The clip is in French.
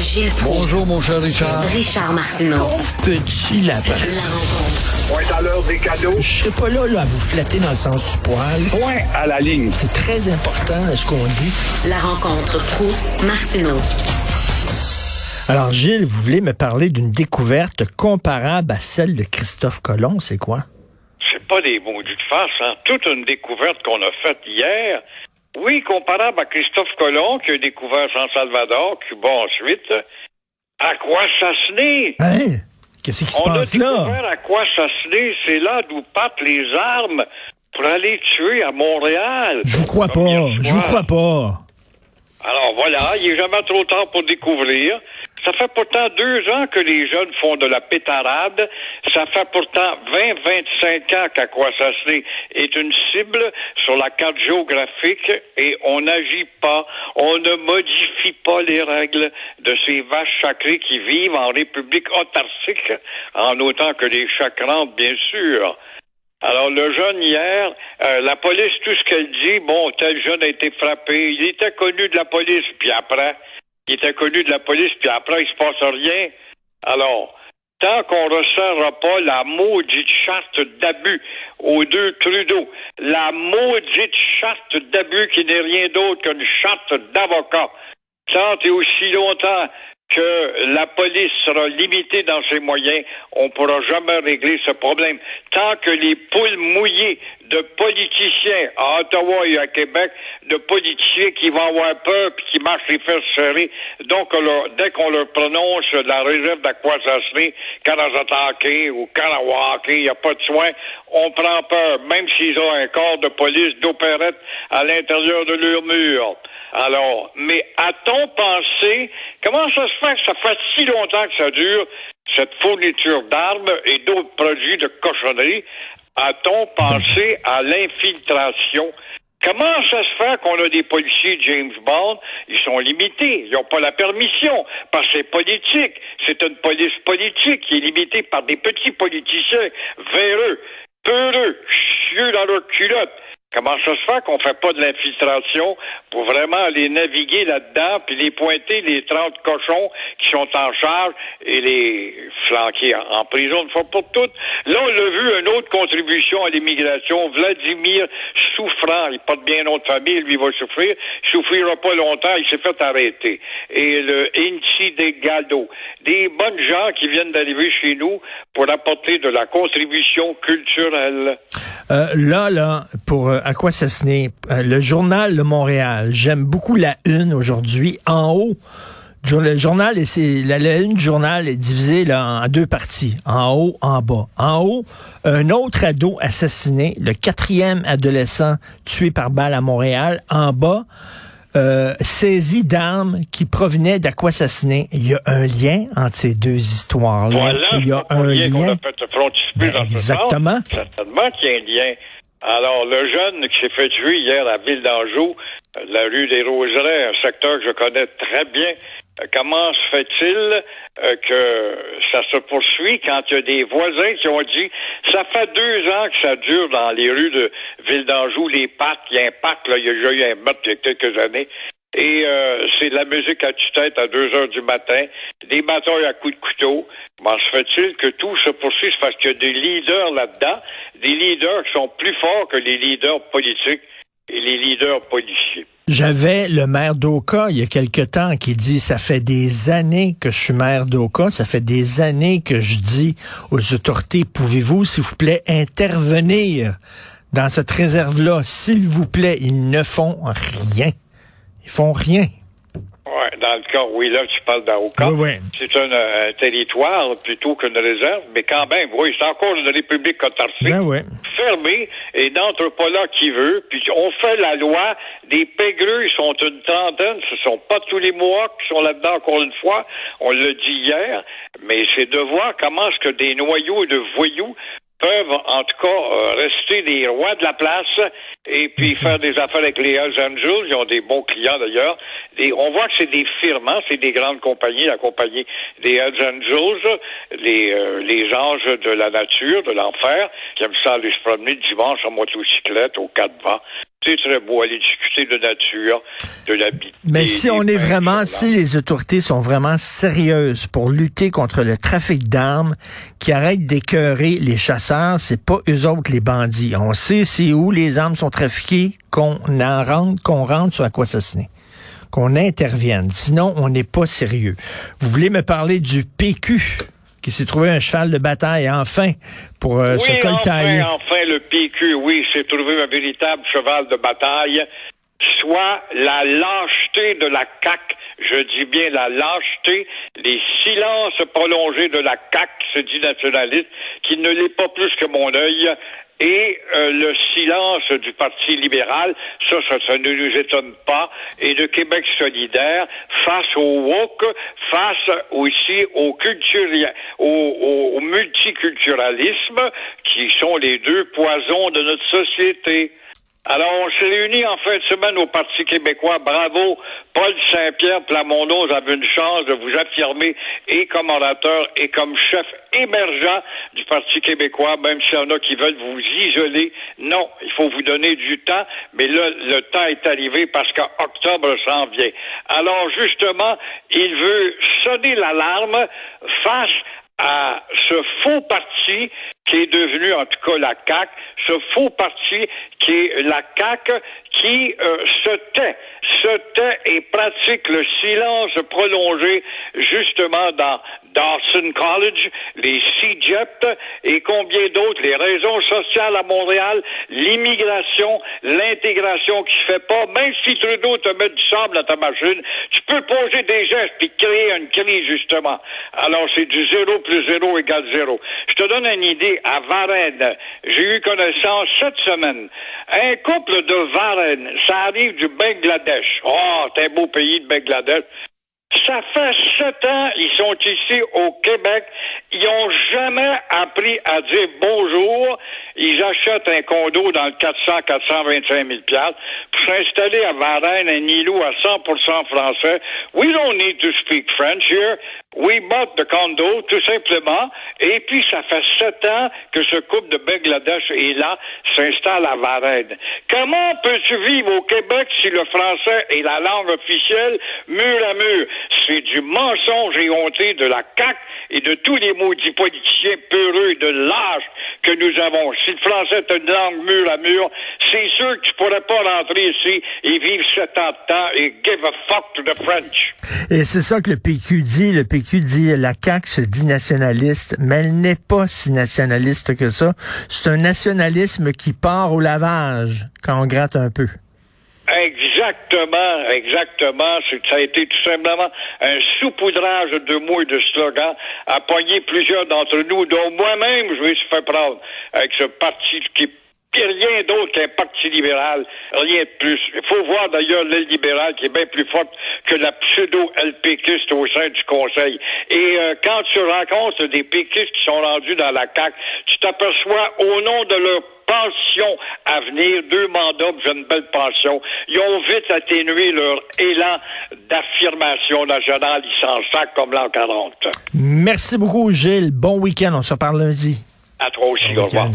Gilles Proulx. Bonjour, mon cher Richard. Richard Martineau. Petit lapin. La rencontre. Point à l'heure des cadeaux. Je serai pas là, là à vous flatter dans le sens du poil. Point à la ligne. C'est très important ce qu'on dit. La rencontre pro martineau Alors Gilles, vous voulez me parler d'une découverte comparable à celle de Christophe Colomb, c'est quoi? C'est pas des maudites faces, hein. Toute une découverte qu'on a faite hier. Oui, comparable à Christophe Colomb qui a découvert San Salvador, Cuba ensuite. À quoi s'assener? Hein? Qu'est-ce qui se On a passe découvert là? à quoi s'assener. C'est là d'où partent les armes pour aller tuer à Montréal. Je vous crois pas. Je vous crois pas. Alors voilà, il est jamais trop tard pour découvrir. Ça fait pourtant deux ans que les jeunes font de la pétarade. Ça fait pourtant 20-25 ans qu'Aquasasné est une cible sur la carte géographique et on n'agit pas, on ne modifie pas les règles de ces vaches sacrées qui vivent en République autarcique, en autant que les chacrantes, bien sûr. Alors, le jeune hier, euh, la police, tout ce qu'elle dit, bon, tel jeune a été frappé, il était connu de la police, puis après, il était connu de la police, puis après, il se passe rien. Alors, tant qu'on ne resserrera pas la maudite charte d'abus aux deux Trudeau, la maudite charte d'abus qui n'est rien d'autre qu'une charte d'avocat, tant et aussi longtemps que la police sera limitée dans ses moyens, on ne pourra jamais régler ce problème. Tant que les poules mouillées de politiciens à Ottawa et à Québec, de politiciens qui vont avoir peur puis qui marchent les fesses serrées, donc dès qu'on leur prononce la réserve d'Aquasasné, Kanazatake ou Kanawake, il n'y a pas de soin, on prend peur, même s'ils ont un corps de police d'opérette à l'intérieur de leur mur. Alors, mais a-t-on pensé, comment ça se fait que ça fait si longtemps que ça dure, cette fourniture d'armes et d'autres produits de cochonnerie? A-t-on pensé à l'infiltration? Comment ça se fait qu'on a des policiers James Bond? Ils sont limités. Ils n'ont pas la permission. Parce que c'est politique. C'est une police politique qui est limitée par des petits politiciens véreux, peureux, chieux dans leur culotte. Comment ça se fait qu'on fait pas de l'infiltration pour vraiment aller naviguer là-dedans puis les pointer les 30 cochons qui sont en charge et les flanquer en, prison une fois pour toutes? Là, on l'a vu, une autre contribution à l'immigration. Vladimir souffrant, il porte bien notre famille, lui va souffrir. Il souffrira pas longtemps, il s'est fait arrêter. Et le Inci de Gado. Des bonnes gens qui viennent d'arriver chez nous pour apporter de la contribution culturelle. Euh, là, là, pour euh, à quoi ça se n'est, euh, le journal de Montréal, j'aime beaucoup la une aujourd'hui. En haut, le journal, c'est la, la une du journal est divisée en deux parties, en haut, en bas. En haut, un autre ado assassiné, le quatrième adolescent tué par balle à Montréal. En bas, euh, saisi d'armes qui provenaient d'Aquassassiné. Il y a un lien entre ces deux histoires-là. Voilà, Il y a un lien. a fait Ben, exactement. Certainement qu'il y a un lien. Alors, le jeune qui s'est fait tuer hier à Ville d'Anjou, euh, la rue des Roseraies, un secteur que je connais très bien, comment se fait-il euh, que ça se poursuit quand il y a des voisins qui ont dit ça fait deux ans que ça dure dans les rues de Ville d'Anjou, les parcs, il y a un parc, là, il y a eu un meurtre il y a quelques années. Et euh, c'est de la musique à tue-tête à 2 heures du matin, des batailles à coups de couteau. Comment se fait-il que tout se poursuisse parce qu'il y a des leaders là-dedans, des leaders qui sont plus forts que les leaders politiques? J'avais le maire d'Oka il y a quelque temps qui dit ça fait des années que je suis maire d'Oka, ça fait des années que je dis aux autorités pouvez-vous s'il vous plaît intervenir dans cette réserve là s'il vous plaît, ils ne font rien. Ils font rien. Dans le cas, oui, là, tu parles d'Aoka. Oui, oui. C'est un, euh, territoire plutôt qu'une réserve, mais quand même, oui, c'est encore une république autarcique. Ben ouais. fermée et n'entre pas là qui veut. Puis on fait la loi. Des pégreux, ils sont une trentaine. Ce sont pas tous les mois qui sont là-dedans encore une fois. On l'a dit hier. Mais c'est de voir comment est-ce que des noyaux de voyous peuvent en tout cas euh, rester des rois de la place et puis faire des affaires avec les Hells Angels. Ils ont des bons clients d'ailleurs. Et on voit que c'est des firmes, hein, c'est des grandes compagnies, la compagnie des Hells Angels, les, euh, les anges de la nature, de l'enfer, qui aiment ça aller se promener dimanche en motocyclette, au quatre vents. C'est très beau aller discuter de nature, de la vie. Mais si on est vraiment, si les autorités sont vraiment sérieuses pour lutter contre le trafic d'armes, qui arrêtent d'écœurer les chasseurs, c'est pas eux autres les bandits. On sait c'est où les armes sont trafiquées, qu'on en rentre, qu'on rentre sur Aquassassiné qu'on intervienne. Sinon, on n'est pas sérieux. Vous voulez me parler du PQ? Qui s'est trouvé un cheval de bataille, enfin, pour euh, oui, coltailler. Enfin, enfin, le PQ, oui, s'est trouvé un véritable cheval de bataille, soit la lâcheté de la CAQ, je dis bien la lâcheté, les silences prolongés de la CAQ, se dit nationaliste, qui ne l'est pas plus que mon œil, et euh, le silence du Parti libéral, ça, ça, ne nous étonne pas, et de Québec solidaire face au woke, face aussi au, au, au multiculturalisme, qui sont les deux poisons de notre société. Alors, on s'est réunis en fin de semaine au Parti québécois. Bravo, Paul Saint-Pierre Plamondon, avez une chance de vous affirmer et comme orateur et comme chef émergent du Parti québécois, même s'il y en a qui veulent vous isoler. Non, il faut vous donner du temps, mais là, le temps est arrivé parce qu'octobre s'en vient. Alors, justement, il veut sonner l'alarme face à ce faux parti qui est devenu en tout cas la CAC, ce faux parti qui est la CAC qui euh, se tait, se tait et pratique le silence prolongé justement dans Dawson College, les CJEP et combien d'autres, les raisons sociales à Montréal, l'immigration, l'intégration qui se fait pas, même si Trudeau te met du sable dans ta machine, peux poser des gestes et créer une crise justement. Alors c'est du zéro plus zéro égale zéro. Je te donne une idée, à Varennes, j'ai eu connaissance cette semaine, un couple de Varennes, ça arrive du Bangladesh. Oh, c'est un beau pays de Bangladesh. Ça fait sept ans, ils sont ici au Québec. Ils ont jamais appris à dire bonjour. Ils achètent un condo dans le 400, 425 000 pour s'installer à Varennes, un îlot à 100% français. We don't need to speak French here. We bought the condo, tout simplement. Et puis, ça fait sept ans que ce couple de Bangladesh est là, s'installe à Varennes. Comment peux-tu vivre au Québec si le français est la langue officielle mur à mur? C'est du mensonge et honté de la CAQ et de tous les maudits politiciens peureux de l'âge que nous avons. Si le français est une langue mur à mur, c'est sûr que tu pourrais pas rentrer ici et vivre sept ans de temps et give a fuck to the French. Et c'est ça que le PQ dit. Le PQ dit la CAQ se dit nationaliste, mais elle n'est pas si nationaliste que ça. C'est un nationalisme qui part au lavage quand on gratte un peu. Exactement, exactement. Ça a été tout simplement un saupoudrage de mots et de slogans à poigner plusieurs d'entre nous, dont moi-même je me suis fait prendre avec ce parti qui est rien d'autre qu'un parti libéral, rien de plus. Il faut voir d'ailleurs l'aile libérale qui est bien plus forte que la pseudo-LPQiste au sein du Conseil. Et euh, quand tu rencontres des péquistes qui sont rendus dans la CAQ, tu t'aperçois au nom de leur pension à venir, deux mandats pour une belle pension. Ils ont vite atténué leur élan d'affirmation nationale. Ils s'en sacent comme l'an 40. Merci beaucoup, Gilles. Bon week-end. On se parle lundi. À toi aussi. Bon au revoir.